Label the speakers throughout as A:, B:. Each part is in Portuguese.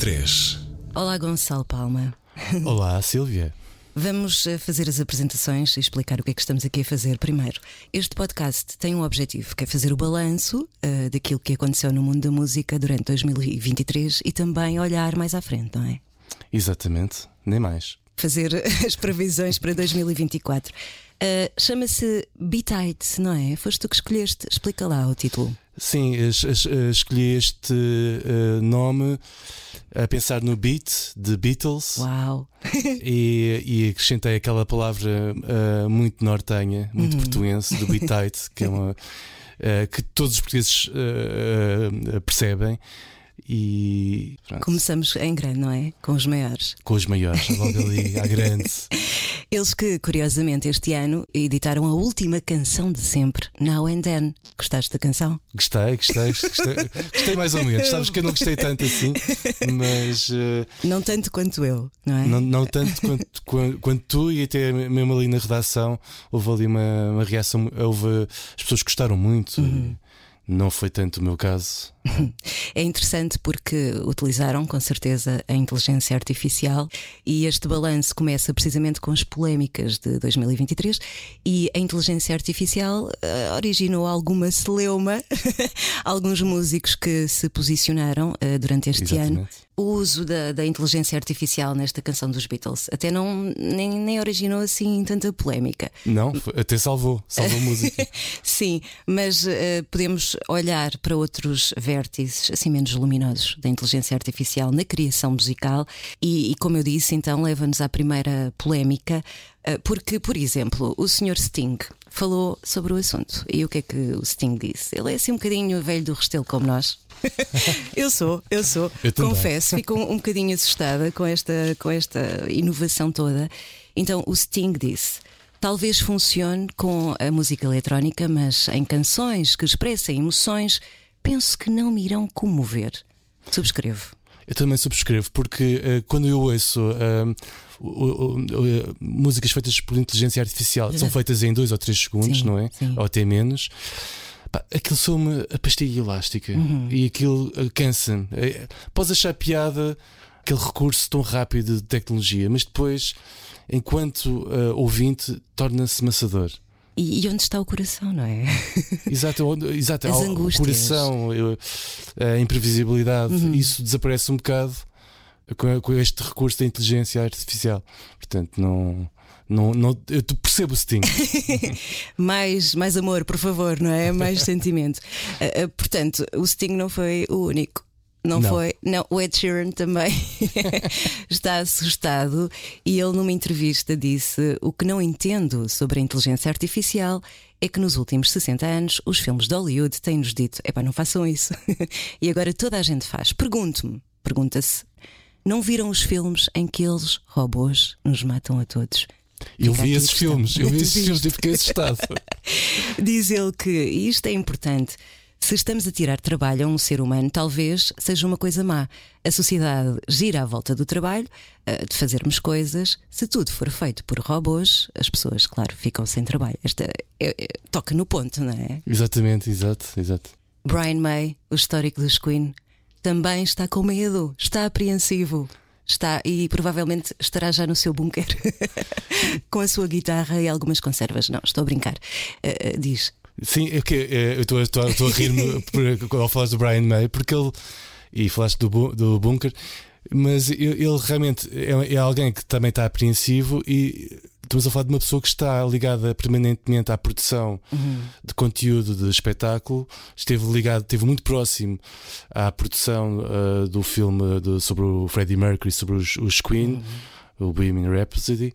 A: 2023.
B: Olá, Gonçalo Palma.
C: Olá, Silvia.
B: Vamos eh, fazer as apresentações e explicar o que é que estamos aqui a fazer primeiro. Este podcast tem um objetivo, que é fazer o balanço uh, daquilo que aconteceu no mundo da música durante 2023 e também olhar mais à frente, não é?
C: Exatamente, nem mais.
B: Fazer as previsões para 2024. Uh, Chama-se Be Tight, não é? Foste tu que escolheste. Explica lá o título.
C: Sim, es, es, escolhi este uh, nome a pensar no beat de Beatles.
B: Uau!
C: e, e acrescentei aquela palavra uh, muito nortenha, muito uhum. portuense, do Be Tight, que é uma. que todos os portugueses percebem. E
B: pronto. começamos em grande, não é? Com os maiores.
C: Com os maiores, logo ali, à grande.
B: Eles que, curiosamente, este ano editaram a última canção de sempre, Now and Then. Gostaste da canção?
C: Gostei, gostei, gostei, gostei mais ou menos. Sabes que eu não gostei tanto assim, mas. Uh,
B: não tanto quanto eu, não é?
C: Não, não tanto quanto, quanto, quanto, tu, e até mesmo ali na redação houve ali uma, uma reação. Houve, as pessoas gostaram muito. Uhum. Não foi tanto o meu caso.
B: É interessante porque utilizaram com certeza a inteligência artificial e este balanço começa precisamente com as polémicas de 2023 e a inteligência artificial uh, originou alguma celeuma, alguns músicos que se posicionaram uh, durante este
C: Exatamente.
B: ano o uso da, da, inteligência artificial nesta canção dos Beatles. Até não nem, nem originou assim tanta polémica.
C: Não, até salvou, salvou a música.
B: Sim, mas uh, podemos olhar para outros vértices assim menos luminosos da inteligência artificial na criação musical e, e como eu disse, então leva-nos à primeira polémica. Uh, porque, por exemplo, o Sr. Sting falou sobre o assunto. E o que é que o Sting disse? Ele é assim um bocadinho velho do restelo como nós. eu sou, eu sou.
C: Eu
B: Confesso, fico um, um bocadinho assustada com esta, com esta inovação toda. Então o Sting disse. Talvez funcione com a música eletrónica, mas em canções que expressem emoções, penso que não me irão comover. Subscrevo.
C: Eu também subscrevo, porque uh, quando eu ouço uh, uh, músicas feitas por inteligência artificial, são feitas em dois ou três segundos,
B: sim,
C: não é?
B: Sim.
C: Ou até menos. Pá, aquilo soa-me a pastilha elástica
B: uhum.
C: e aquilo cansa-me. É, podes achar piada aquele recurso tão rápido de tecnologia, mas depois, enquanto ouvinte, torna-se maçador.
B: E, e, onde está o coração, não é?
C: Exato, exato
B: As
C: o
B: angústias.
C: coração, a imprevisibilidade, uhum. isso desaparece um bocado com, com, este recurso da inteligência artificial. Portanto, não. Não, não, eu percebo o Sting.
B: mais, mais amor, por favor, não é? Mais sentimento. Uh, portanto, o Sting não foi o único. Não,
C: não,
B: foi? Não, o Ed Sheeran também está assustado e ele, numa entrevista, disse: O que não entendo sobre a inteligência artificial é que nos últimos 60 anos os filmes de Hollywood têm-nos dito: epá, não façam isso. e agora toda a gente faz. Pergunto-me, pergunta-se: não viram os filmes em que eles, robôs, nos matam a todos?
C: Eu vi esses filmes, eu vi esses filmes e fiquei assustado.
B: Diz ele que isto é importante. Se estamos a tirar trabalho a um ser humano, talvez seja uma coisa má. A sociedade gira à volta do trabalho, de fazermos coisas. Se tudo for feito por robôs, as pessoas, claro, ficam sem trabalho. Esta é, é, toca no ponto, não é?
C: Exatamente, exato, exato.
B: Brian May, o histórico dos Queen, também está com medo, está apreensivo. Está e provavelmente estará já no seu bunker com a sua guitarra e algumas conservas. Não, estou a brincar. Uh, diz.
C: Sim, é é, eu estou, a rir-me ao falar do Brian May, porque ele. E falaste do, do bunker, mas ele, ele realmente é, é, alguém que também está apreensivo e estamos a falar de uma pessoa que está ligada permanentemente à produção
B: uhum.
C: de conteúdo de espetáculo, esteve ligado, esteve muito próximo à produção uh, do filme de, sobre o Freddie Mercury, sobre os, os Queen, uhum. o Bohemian Rhapsody,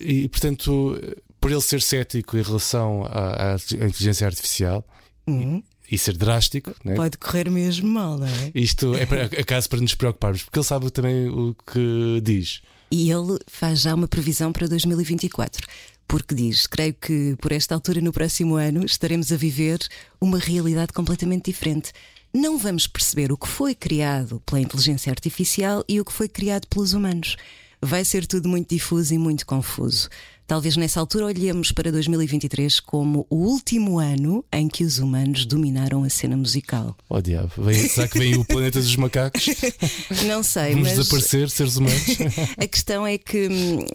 C: e portanto por ele ser cético em relação à, à inteligência artificial
B: uhum.
C: e, e, ser drástico, né?
B: pode correr mesmo mal, não é?
C: Isto é para, acaso para nos preocuparmos, porque ele sabe também o que diz.
B: E ele faz já uma previsão para 2024 porque diz: Creio que por esta altura no próximo ano estaremos a viver uma realidade completamente diferente. Não vamos perceber o que foi criado pela inteligência artificial e o que foi criado pelos humanos. vai ser tudo muito difuso e muito confuso. Talvez nessa altura olhemos para 2023 como o último ano em que os humanos dominaram a cena musical.
C: Oh diabo, vem, será que vem o planeta dos macacos?
B: Não sei,
C: Vamos
B: mas
C: desaparecer, seres humanos?
B: a questão é que hum,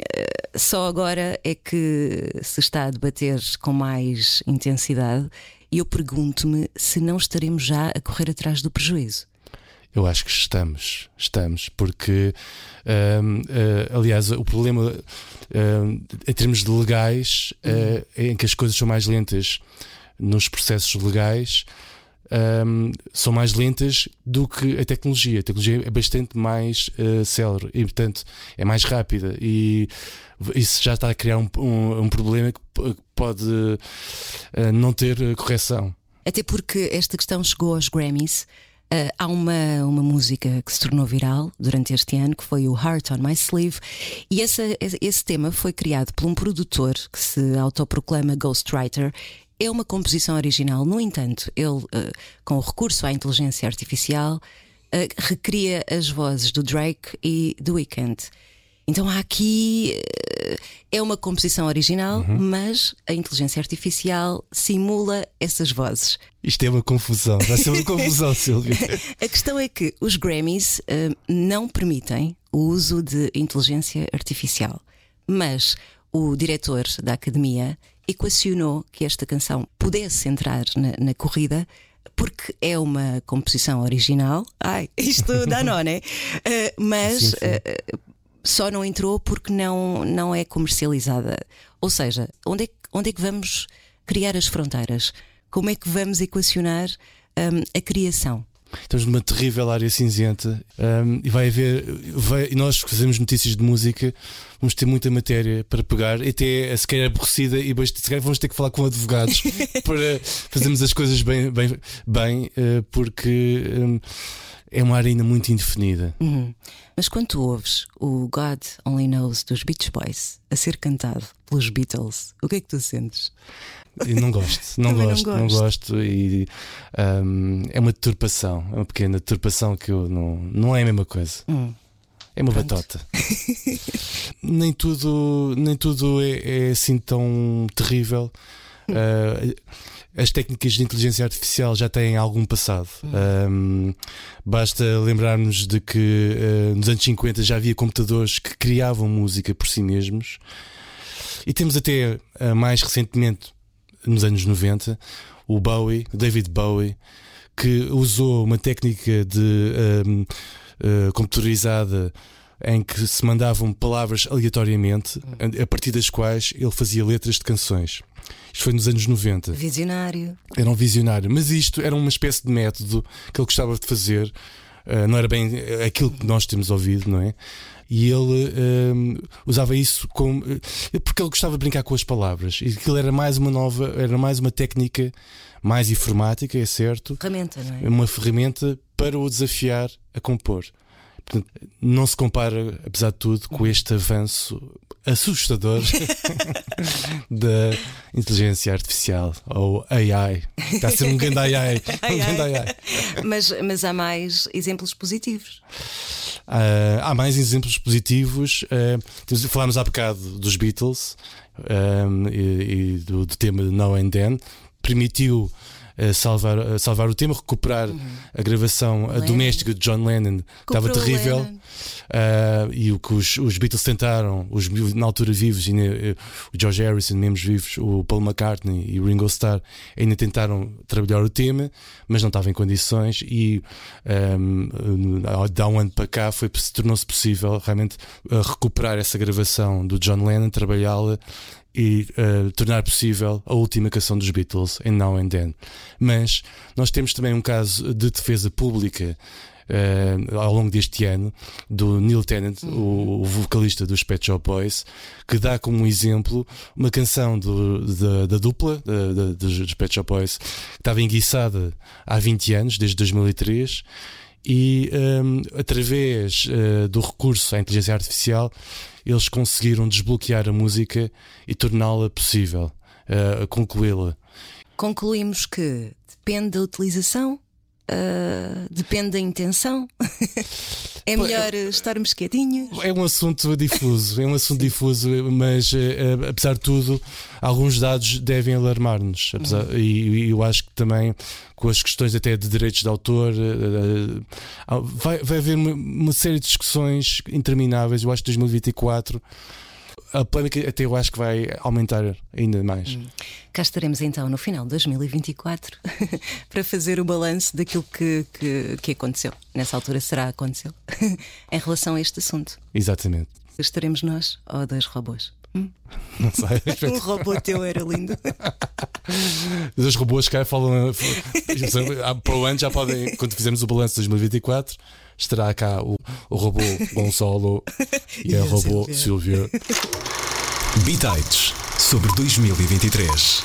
B: só agora é que se está a debater com mais intensidade e eu pergunto-me se não estaremos já a correr atrás do prejuízo.
C: Eu acho que estamos, estamos, porque hum, uh, aliás o problema uh, em termos de legais uh, em que as coisas são mais lentas nos processos legais um, são mais lentas do que a tecnologia. A tecnologia é bastante mais uh, célere e, portanto, é mais rápida. E isso já está a criar um, um, um problema que pode uh, não ter correção.
B: Até porque esta questão chegou aos Grammys. Uh, há uma, uma música que se tornou viral durante este ano, que foi o Heart on My Sleeve, e essa, esse tema foi criado por um produtor que se autoproclama Ghostwriter. É uma composição original, no entanto, ele, uh, com o recurso à inteligência artificial, uh, recria as vozes do Drake e do Weeknd. Então há aqui. É uma composição original, uhum. mas a inteligência artificial simula essas vozes.
C: Isto é uma confusão, vai ser uma confusão, Silvia.
B: a questão é que os Grammys uh, não permitem o uso de inteligência artificial, mas o diretor da academia equacionou que esta canção pudesse entrar na, na corrida porque é uma composição original. Ai, isto dá nó, né? Uh, mas sim, sim. Uh, só não entrou porque não, não é comercializada. Ou seja, onde é, onde é que vamos criar as fronteiras? Como é que vamos equacionar um, a criação?
C: Estamos numa terrível área cinzenta um, e vai haver. Vai, nós que fazemos notícias de música vamos ter muita matéria para pegar, e até se calhar aborrecida, e se calhar vamos ter que falar com advogados para fazermos as coisas bem, bem, bem uh, porque. Um, é uma área ainda muito indefinida.
B: Uhum. Mas quando tu ouves o God Only Knows dos Beach Boys a ser cantado pelos Beatles, o que é que tu sentes?
C: Eu não gosto, não gosto, não, não gosto, e um, é uma deturpação, é uma pequena deturpação que eu não, não é a mesma coisa. Hum. É uma Pronto. batota. nem tudo, nem tudo é, é assim tão terrível. Uh, as técnicas de inteligência artificial já têm algum passado. Um, basta lembrarmos de que uh, nos anos 50 já havia computadores que criavam música por si mesmos. E temos até uh, mais recentemente, nos anos 90, o Bowie, David Bowie, que usou uma técnica de um, uh, computadorizada em que se mandavam palavras aleatoriamente, a partir das quais ele fazia letras de canções. Isto foi nos anos 90.
B: Visionário.
C: Era um visionário. Mas isto era uma espécie de método que ele gostava de fazer. Uh, não era bem aquilo que nós temos ouvido, não é? E ele uh, usava isso como. Uh, porque ele gostava de brincar com as palavras. E aquilo era mais uma nova, era mais uma técnica mais informática, é certo.
B: Ferramenta, não é?
C: Uma ferramenta para o desafiar a compor. Portanto, não se compara, apesar de tudo, com este avanço assustador da inteligência artificial ou AI. Está a ser um grande AI. um grande AI.
B: Mas, mas há mais exemplos positivos.
C: Uh, há mais exemplos positivos. Uh, falámos há bocado dos Beatles um, e, e do, do, tema Now and Then. Permitiu salvar, salvar o tema, recuperar uhum. a gravação Lennon. doméstica de John Lennon, estava terrível. Uh, e o que os, os, Beatles tentaram, os na altura vivos, e, uh, o George Harrison, mesmo vivos, o Paul McCartney e o Ringo Starr, ainda tentaram trabalhar o tema, mas não estavam em condições. E um, da um ano para cá foi, tornou-se possível realmente uh, recuperar essa gravação do John Lennon, trabalhá-la e uh, tornar possível a última canção dos Beatles, em Now and Then. Mas nós temos também um caso de defesa pública. Uh, ao longo deste ano, do Neil Tennant, o, o, vocalista dos Pet Shop Boys, que dá como exemplo uma canção do, da, da, dupla da, da, dos Pet Shop Boys, que estava enguiçada há 20 anos, desde 2003, e um, através uh, do recurso à inteligência artificial eles conseguiram desbloquear a música e torná-la possível, uh, concluí-la.
B: Concluímos que depende da utilização, uh, depende da intenção. É melhor estarmos quietinhos?
C: É um assunto difuso, é um assunto difuso, mas apesar de tudo, alguns dados devem alarmar-nos. Uhum. E, eu acho que também com as questões até de direitos de autor, vai, vai haver uma, uma série de discussões intermináveis. Eu acho que 2024 a polémica até eu acho que vai aumentar ainda mais. Hum.
B: Cá estaremos então no final de 2024 para fazer o balanço daquilo que, que, que aconteceu. Nessa altura será aconteceu em relação a este assunto.
C: Exatamente.
B: Estaremos nós ou dois robôs? Hum?
C: Não sei.
B: um robô teu era lindo.
C: Os robôs que falam. Para o ano já podem, quando fizermos o balanço de 2024 estará cá o, o robô Gonçalo e a robô Silvia.
A: Bitites sobre 2023.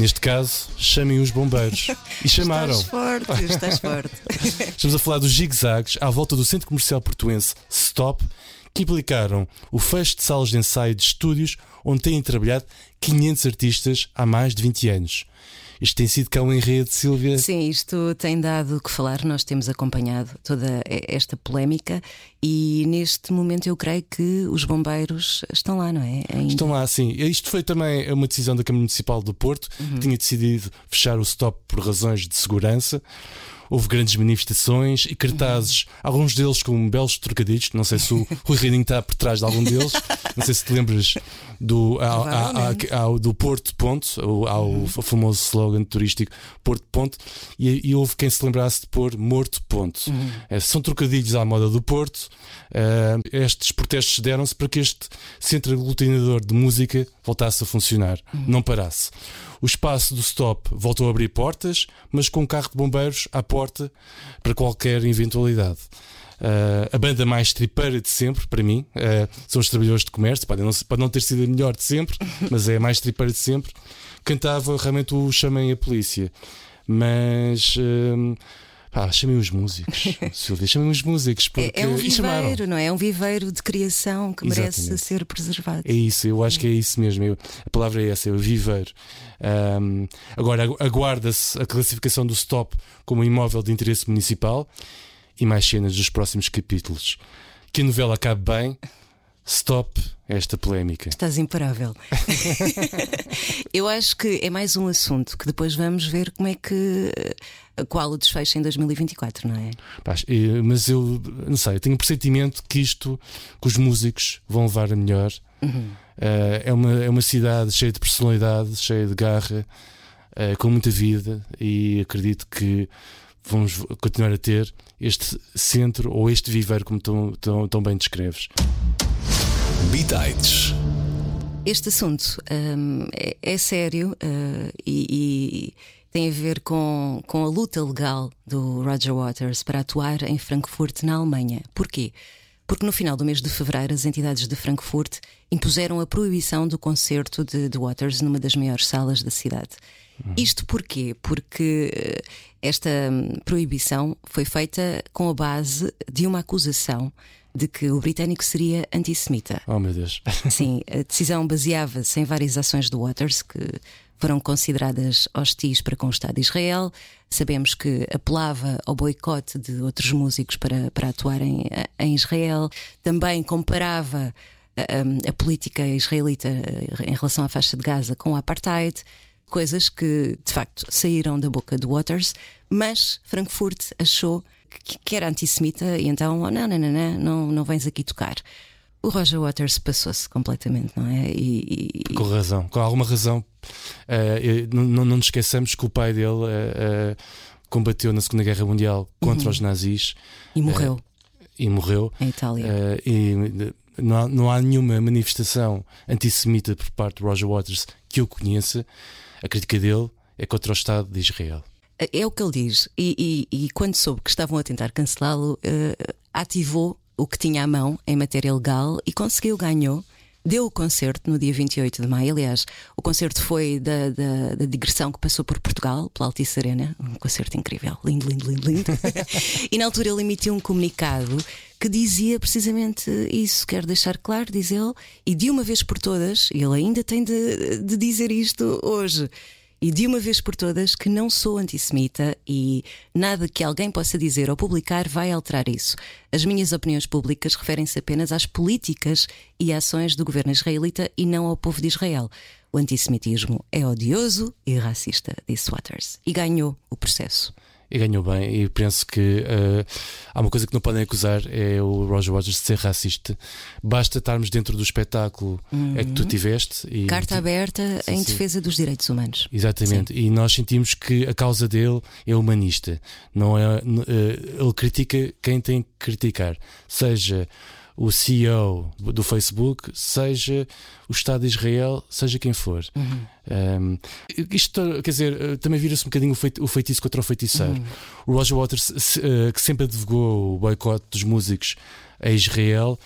C: Neste caso, chamem os bombeiros. E chamaram.
B: Estás forte, estás forte.
C: Estamos a falar dos zigue-zagues à volta do centro comercial portuense Stop, que implicaram o fecho de salas de ensaio de estúdios onde têm trabalhado 500 artistas há mais de 20 anos. Isto tem sido cá um enredo, Silvia?
B: Sim, isto tem dado o que falar. Nós temos acompanhado toda esta polémica e neste momento eu creio que os bombeiros estão lá, não é?
C: Ainda. Estão lá, sim. Isto foi também uma decisão da Câmara Municipal do Porto, uhum. que tinha decidido fechar o stop por razões de segurança houve grandes manifestações e cartazes, uhum. alguns deles com belos trocadilhos. Não sei se o Rui Reininho está por trás de algum deles. Não sei se te lembras do, ao, ao, ao, do Porto Ponto, ao, uhum. famoso slogan turístico Porto Ponto, e, e, houve quem se lembrasse de pôr Morto Ponto. Uhum. É, são trocadilhos à moda do Porto. Uh, estes protestos deram-se para que este centro aglutinador de música voltasse a funcionar, uhum. não parasse. O espaço do stop voltou a abrir portas, mas com um carro de bombeiros à porta para qualquer eventualidade. Uh, a banda mais tripeira de sempre, para mim, uh, são os Trabalhadores de Comércio. Pode não, pode não ter sido a melhor de sempre, mas é a mais tripeira de sempre. Cantava realmente o Chamem a Polícia. Mas. Uh, Pá, chamem os músicos, Silvia, chamem os músicos. Porque...
B: É, é um viveiro, não é? É um viveiro de criação que merece Exatamente. ser preservado.
C: É isso, eu acho que é isso mesmo. Eu, a palavra é essa, é o viveiro. Um, agora, aguarda-se a classificação do stop como imóvel de interesse municipal e mais cenas dos próximos capítulos. Que a novela acabe bem. Stop esta polémica.
B: Estás imparável. eu acho que é mais um assunto que depois vamos ver como é que. Qual o desfecho em 2024, não é?
C: Mas eu não sei, eu tenho o um pressentimento que isto, que os músicos vão levar a melhor. Uhum. Uh, é, uma, é uma cidade cheia de personalidade, cheia de garra, com muita vida e acredito que vamos continuar a ter este centro ou este viveiro, como tão, tão, tão bem descreves.
A: Bitites.
B: Este assunto um, é, é, sério uh, e, e, tem a ver com, com a luta legal do Roger Waters para atuar em Frankfurt, na Alemanha. Porquê? Porque no final do mês de fevereiro as entidades de Frankfurt impuseram a proibição do concerto de, de Waters numa das maiores salas da cidade. Uhum. Isto porquê? Porque eh, esta hum, proibição foi feita com a base de uma acusação de que o britânico seria antissemita.
C: Oh, meu Deus.
B: Sim, a decisão baseava-se em várias ações do Waters que foram consideradas hostis para com o Estado de Israel. Sabemos que apelava ao boicote de outros músicos para, para atuarem eh, em Israel. Também comparava a, eh, a, a política israelita eh, em relação à faixa de Gaza com o apartheid. Coisas que, de facto, saíram da boca do Waters, mas Frankfurt achou que, que era antissemita e então, oh, não, não, não, não, não, não vens aqui tocar. O Roger Waters passou-se completamente, não é?
C: E, e... Com razão, com alguma razão. Uh, não, não nos esqueçamos que o pai dele uh, uh, combateu na Segunda Guerra Mundial contra uhum. os nazis
B: e morreu.
C: e morreu.
B: Em Itália.
C: e não há, não há nenhuma manifestação antissemita por parte de Roger Waters que eu conheça. A crítica dele é contra o Estado de Israel.
B: É o que ele diz. E, e, e quando soube que estavam a tentar cancelá-lo, uh, ativou o que tinha à mão em matéria legal e conseguiu, ganhou. deu o concerto no dia 28 de maio. Aliás, o concerto foi da, da, da, digressão que passou por Portugal, pela Altice Arena. Um concerto incrível, lindo, lindo, lindo, lindo. e na altura ele emitiu um comunicado que dizia precisamente isso. Quero deixar claro, diz ele, e de uma vez por todas, ele ainda tem de, de dizer isto hoje e de uma vez por todas que não sou antissemita e nada que alguém possa dizer ou publicar vai alterar isso. As minhas opiniões públicas referem-se apenas às políticas e ações do governo israelita e não ao povo de Israel. O antissemitismo é odioso e racista, disse Waters. E ganhou o processo
C: e ganhou bem. E penso que uh, há uma coisa que não podem acusar: é o Roger Waters de ser racista. Basta estarmos dentro do espetáculo uhum. é que tu tiveste.
B: E Carta aberta sim, em sim. defesa dos direitos humanos.
C: Exatamente. Sim. E nós sentimos que a causa dele é humanista. Não é, uh, ele critica quem tem que criticar, seja o CEO do Facebook, seja o Estado de Israel, seja quem for. Uhum. Um, isto, quer dizer, também vira-se um bocadinho o, feitiço contra o feiticeiro. Uhum. O Roger Waters, uh, que sempre advogou o boicote dos músicos a Israel,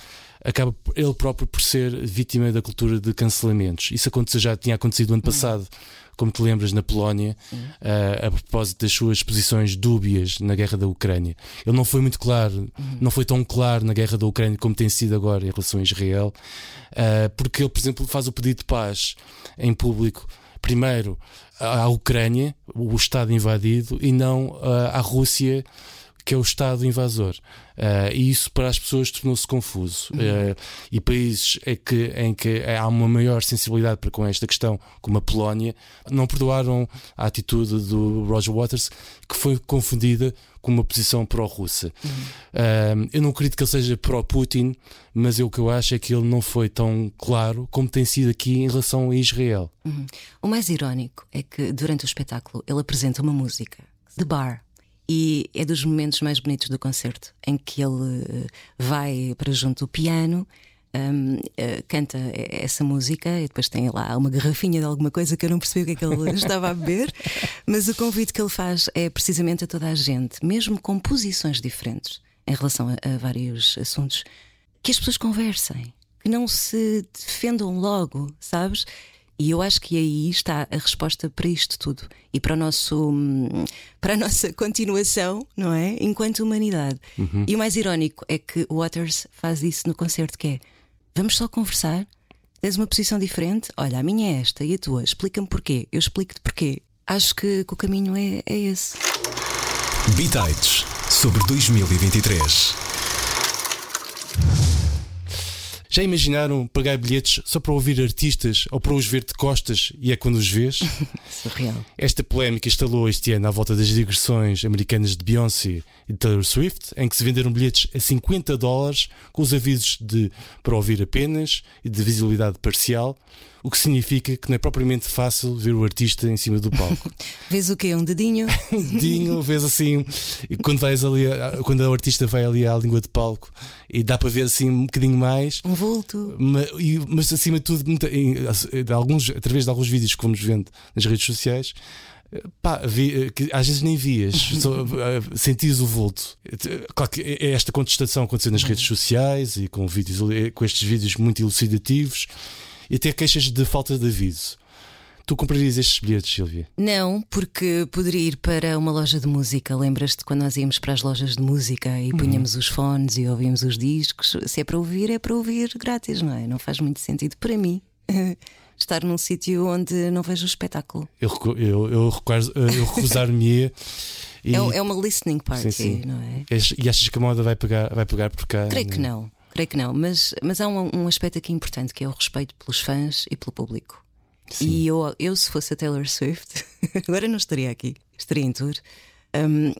C: acaba ele próprio por ser vítima da cultura de cancelamentos. Isso aconteceu, já tinha acontecido ano uhum. passado. Uhum como te lembras, na Polónia, uh, a propósito das suas posições dúbias na guerra da Ucrânia. Ele não foi muito claro, uhum. não foi tão claro na guerra da Ucrânia como tem sido agora em relação a Israel, uh, porque ele, por exemplo, faz o pedido de paz em público. Primeiro à Ucrânia, o Estado invadido, e não uh, à Rússia, que é o Estado invasor. Uh, e isso para as pessoas tornou-se confuso. Uhum. Uh, e países em que, em que há uma maior sensibilidade para com esta questão, como a Polónia, não perdoaram a atitude do Roger Waters, que foi confundida com uma posição pró-russa. Uhum. Uh, eu não acredito que ele seja pró-Putin, mas eu, o que eu acho é que ele não foi tão claro como tem sido aqui em relação a Israel.
B: Uhum. O mais irónico é que durante o espetáculo ele apresenta uma música, The Bar e é dos momentos mais bonitos do concerto, em que ele eh, vai para junto do piano. Um, uh, eh, canta essa música e depois tem lá uma garrafinha de alguma coisa que eu não percebi o que é que ele estava a beber, mas o convite que ele faz é precisamente a toda a gente, mesmo com posições diferentes em relação a, a vários assuntos, que as pessoas conversem, que não se defendam logo, sabes? E eu acho que aí está a resposta para isto tudo e para, o nosso, para a nossa continuação, não é? Enquanto humanidade. Uhum. E o mais irónico é que Waters faz isso no concerto: que é vamos só conversar, tens uma posição diferente, olha, a minha é esta e a tua, explica-me porquê, eu explico-te porquê. Acho que, que, o caminho é, é esse.
A: Bitites sobre 2023.
C: Já imaginaram pagar bilhetes só para ouvir artistas ou para os ver de costas e é quando os vês?
B: Surreal.
C: Esta polémica instalou este ano à volta das digressões americanas de Beyoncé e de Taylor Swift, em que se venderam bilhetes a 50 dólares com os avisos de para ouvir apenas e de visibilidade parcial o que significa que não é propriamente fácil ver o artista em cima do palco.
B: vês o quê? Um dedinho?
C: um dedinho, vês assim, e quando vais ali, quando o artista vai ali à língua de palco e dá para ver assim um bocadinho mais.
B: Um vulto.
C: Mas, mas acima de tudo, de alguns, através de alguns vídeos que vamos vendo nas redes sociais. Pá, vi, que às vezes nem vias, só, eh, sentias o vulto. Claro que é esta contestação aconteceu nas redes sociais e com, vídeos, com estes vídeos muito elucidativos e até queixas de falta de aviso. Tu comprarias estes bilhetes, Silvia?
B: Não, porque poderia ir para uma loja de música. Lembras-te quando nós íamos para as lojas de música e uhum. punhamos os fones e ouvíamos os discos? Se é para ouvir, é para ouvir grátis, não é? Não faz muito sentido para mim. Estar num sítio onde não vejo o espetáculo.
C: Eu, eu, eu, eu recusar-me.
B: E... É, é, uma listening party, sim, sim. não é?
C: E achas que a moda vai pegar, vai pegar por cá?
B: Creio que não. Creio que não, mas, mas há um, um aspecto aqui importante que é o respeito pelos fãs e pelo público. Sim. E eu, eu, se fosse a Taylor Swift, agora não estaria aqui, estaria em tour. Um,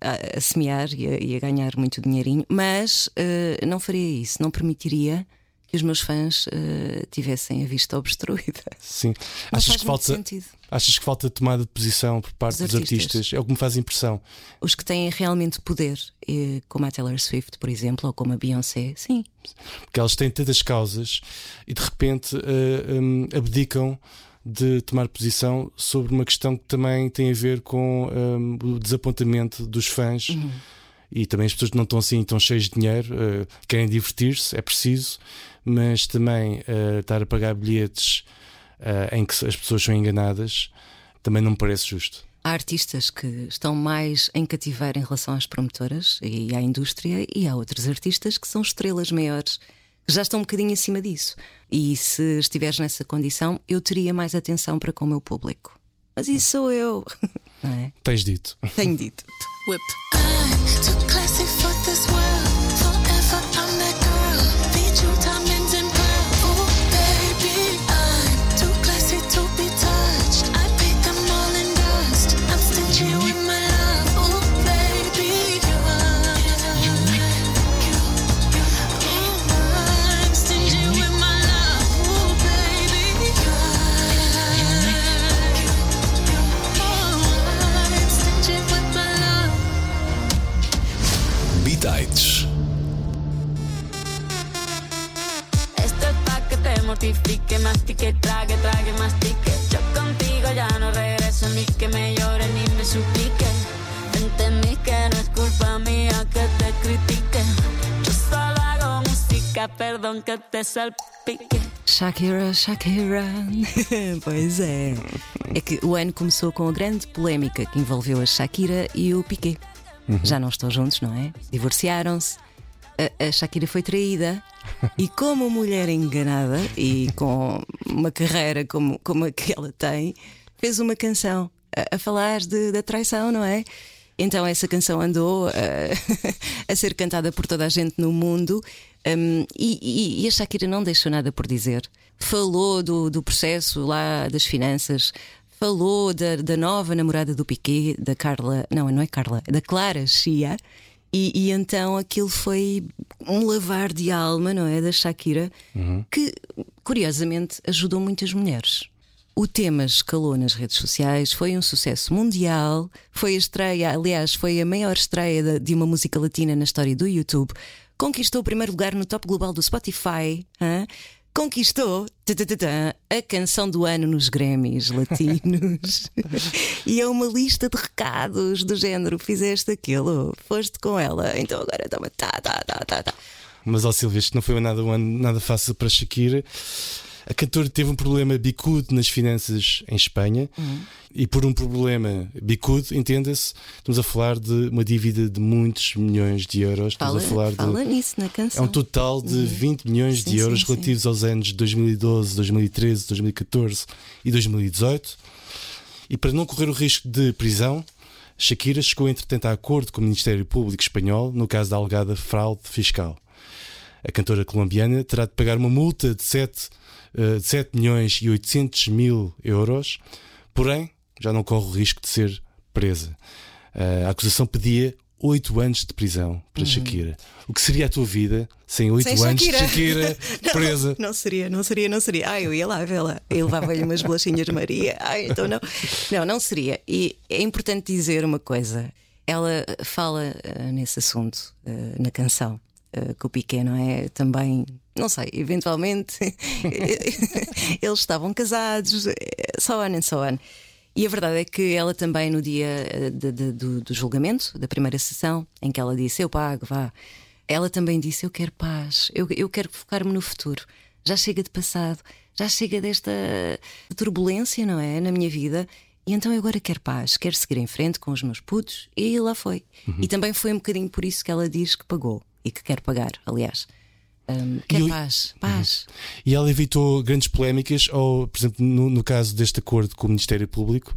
B: a, a semear e a, e a, ganhar muito dinheirinho, mas uh, não faria isso, não permitiria que os meus fãs uh, tivessem a vista obstruída.
C: Sim,
B: não
C: achas que falta
B: sentido.
C: achas que falta tomada de posição por parte dos, artistas? É o que me faz impressão.
B: Os que têm realmente poder, eh, como a Taylor Swift, por exemplo, ou como a Beyoncé, sim.
C: Porque elas têm tantas causas e de repente uh, eh, um, abdicam de tomar posição sobre uma questão que também tem a ver com um, o desapontamento dos fãs. Uhum e também as pessoas não estão assim tão cheias de dinheiro, uh, querem divertir-se, é preciso, mas também uh, estar a pagar bilhetes uh, em que as pessoas são enganadas também não me parece justo.
B: Há artistas que estão mais em cativeiro em relação às promotoras e à indústria, e há outros artistas que são estrelas maiores, que já estão um bocadinho acima disso. E se estiveres nessa condição, eu teria mais atenção para com o meu público. Mas isso sou eu. Não é?
C: Tens dito.
B: Tenho dito.
D: Whip.
B: Shakira, Shakira. pois é. É que o ano começou com a grande polémica que envolveu a Shakira e o Piqué. Já não estão juntos, não é? Divorciaram-se. A, a Shakira foi traída. E como mulher enganada e com uma carreira como, como a que ela tem, fez uma canção a, a falar de- da traição, não é? Então essa canção andou eh, a ser cantada por toda a gente no mundo hum, e, e- a Shakira não deixou nada por dizer. Falou do, do processo lá das finanças, falou da, da nova namorada do Piquet, da Carla, não, não é Carla, da Clara Chia. E, e então aquilo foi um lavar de alma, não é? Da Shakira, que curiosamente ajudou muitas mulheres. O tema escalou nas redes sociais, foi um sucesso mundial, foi a estreia, aliás, foi a maior estreia de- uma música latina na história do YouTube, conquistou o primeiro lugar no top global do Spotify, hã? conquistou a canção do ano nos Grammys latinos. e é uma lista de recados do género: fizeste aquilo, foste com ela, então agora toma tá, tá, tá, tá, tá.
C: Mas, ó Silvia, isto não foi nada, nada fácil para Shakira. A cantora teve um problema bicudo nas finanças em Espanha e por um problema bicudo, entenda-se, estamos a falar de uma dívida de muitos milhões de euros. Estamos
B: Fala,
C: a falar
B: fala
C: de.
B: nisso na
C: É
B: canção.
C: um total de 20 milhões
B: Sim,
C: de euros
B: sim, sim.
C: relativos aos anos 2012, 2013, 2014 e 2018. E para não correr o risco de prisão, Shakira chegou entretanto a acordo com o Ministério Público Espanhol no caso da alegada fraude fiscal. A cantora colombiana terá de pagar uma multa de 7, eh, de 7 milhões e 800 mil euros, porém já não corre o risco de ser presa. Eh, A acusação pedia 8 anos de prisão para Shakira. O que seria a tua vida sem 8
B: Uhum. Sem
C: anos
B: Shakira.
C: de Shakira presa?
B: Não seria, não seria, não seria. Ai, eu ia lá vê-la. Eu levava-lhe umas bolachinhas de Maria. Ai, então não. Não, não seria. E é importante dizer uma coisa. Ela fala eh, nesse assunto eh, na canção. Eh, que o Piqué não é também, não sei, eventualmente eles estavam casados, eh, so on and so on. E a verdade é que ela também, no dia eh, de- de- do, do julgamento, da primeira sessão, em que ela disse: Eu pago, vá. Ela também disse: Eu quero paz, eu, eu quero focar-me no futuro. Já chega de passado, já chega desta turbulência, não é? Na minha vida. E então eu agora quero paz, quero seguir em frente com os meus putos. E lá foi. E também foi um bocadinho por isso que ela diz que pagou e que quer pagar, aliás. Hum, quer
C: E eu-
B: paz, paz.
C: E ela evitou grandes polémicas, ou, por exemplo, no, no caso deste acordo com o Ministério Público,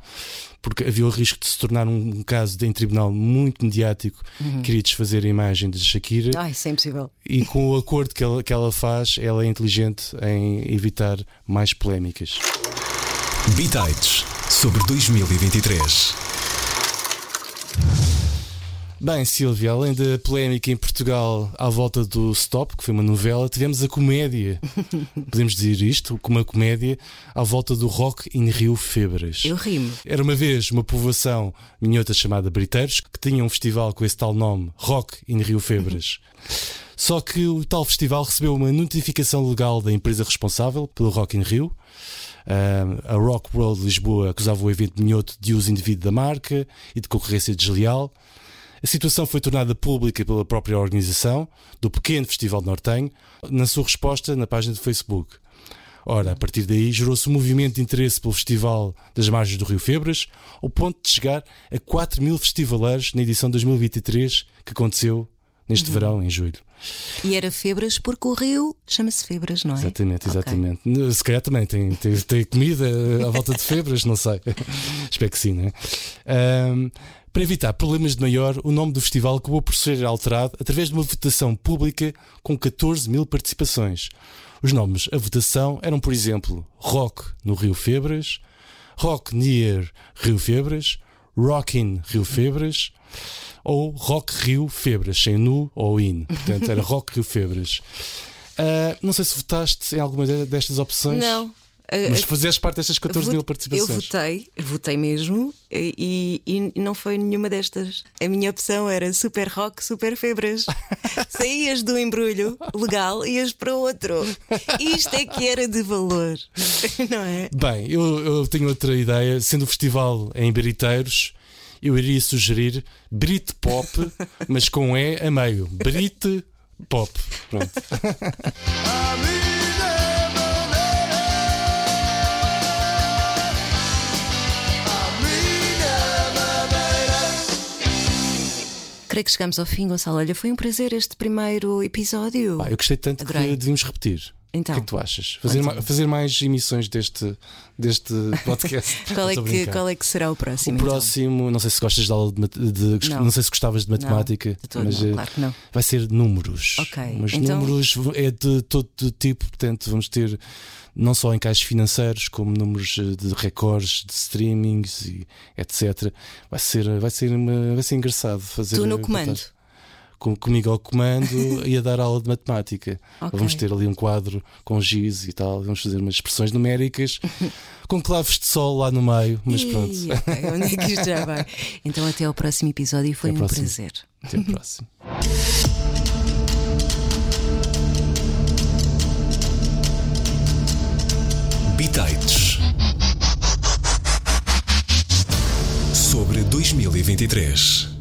C: porque havia o risco de se tornar um, um caso de, em tribunal muito mediático que queria desfazer a imagem de Shakira.
B: Ai, isso é impossível.
C: E com o acordo que ela, que ela faz, ela é inteligente em evitar mais polémicas.
A: Bitites sobre 2023.
C: Bem, Silvia, além da polémica em Portugal à volta do Stop, que foi uma novela, tivemos a comédia. Podemos dizer isto, como uma comédia à volta do Rock in Rio Febras.
B: Eu rimo.
C: Era uma vez uma povoação minhota chamada Briteiros que tinha um festival com esse tal nome, Rock in Rio Febras. Só que o tal festival recebeu uma notificação legal da empresa responsável pelo Rock in Rio. A Rock World Lisboa acusava o evento minhoto de uso indevido da marca e de concorrência desleal. A situação foi tornada pública pela própria organização do pequeno Festival Nortenho na sua resposta na página do Facebook. Ora, a partir daí gerou-se um movimento de interesse pelo Festival das Margens do Rio Febras, ao ponto de chegar a 4 mil festivaleiros na edição 2023 que aconteceu neste verão, em julho.
B: E era Febras porque o rio chama-se Febras, não é?
C: Exatamente, exatamente. Se calhar também tem, tem, tem comida à volta de febras, não sei. Espero que sim, né? Ahm, para evitar problemas de maior, o nome do festival acabou por ser alterado através de uma votação pública com 14 mil participações. Os nomes à votação eram, por exemplo, Rock no Rio Febras, Rock Near Rio Febras, Rockin Rio Febras ou Rock Rio Febras, sem nu ou in. Portanto, era Rock Rio Febras. Ah, não sei se votaste em alguma de- destas opções.
B: Não.
C: Mas fazes parte destas 14 mil participações.
B: Eu votei, votei mesmo e, e- não foi nenhuma destas. A minha opção era super rock, super febras. Saías do embrulho legal e ias para outro. Isto é que era de valor, não é?
C: Bem, eu, eu tenho outra ideia. Sendo o festival em Beriteiros, eu iria sugerir Brit Pop, mas com E a meio. Brit Pop. Pronto.
B: Creio que chegamos ao fim, Gonçalo. Olha, foi um prazer este primeiro episódio.
C: Eu gostei tanto
B: Adorei.
C: que devíamos repetir.
B: Então.
C: O que é que tu achas? Fazer, ma- fazer mais emissões deste, deste podcast.
B: Qual, é que, qual é que será o próximo?
C: O próximo, não sei se gostas de aula de, de-
B: Não.
C: não. sei se gostavas de matemática,
B: de todo
C: mas
B: não,
C: eh,
B: claro que não.
C: vai ser números.
B: Ok,
C: Mas
B: então-
C: números é de todo tipo, portanto, vamos ter não só encaixes financeiros, como números eh, de recordes, de streamings e etc. Vai ser, vai ser, uma- vai ser engraçado fazer.
B: Tu no comando.
C: Com- comigo ao comando e a dar aula de matemática.
B: Ok.
C: Vamos ter ali um quadro com giz e tal, vamos fazer umas expressões numéricas com claves de sol lá no meio, mas pronto.
B: Onde é que isto já vai? Então, até ao próximo episódio e foi
C: Até
B: um
C: ao próximo.
B: prazer.
C: Até a próxima.
A: Bitites sobre 2023.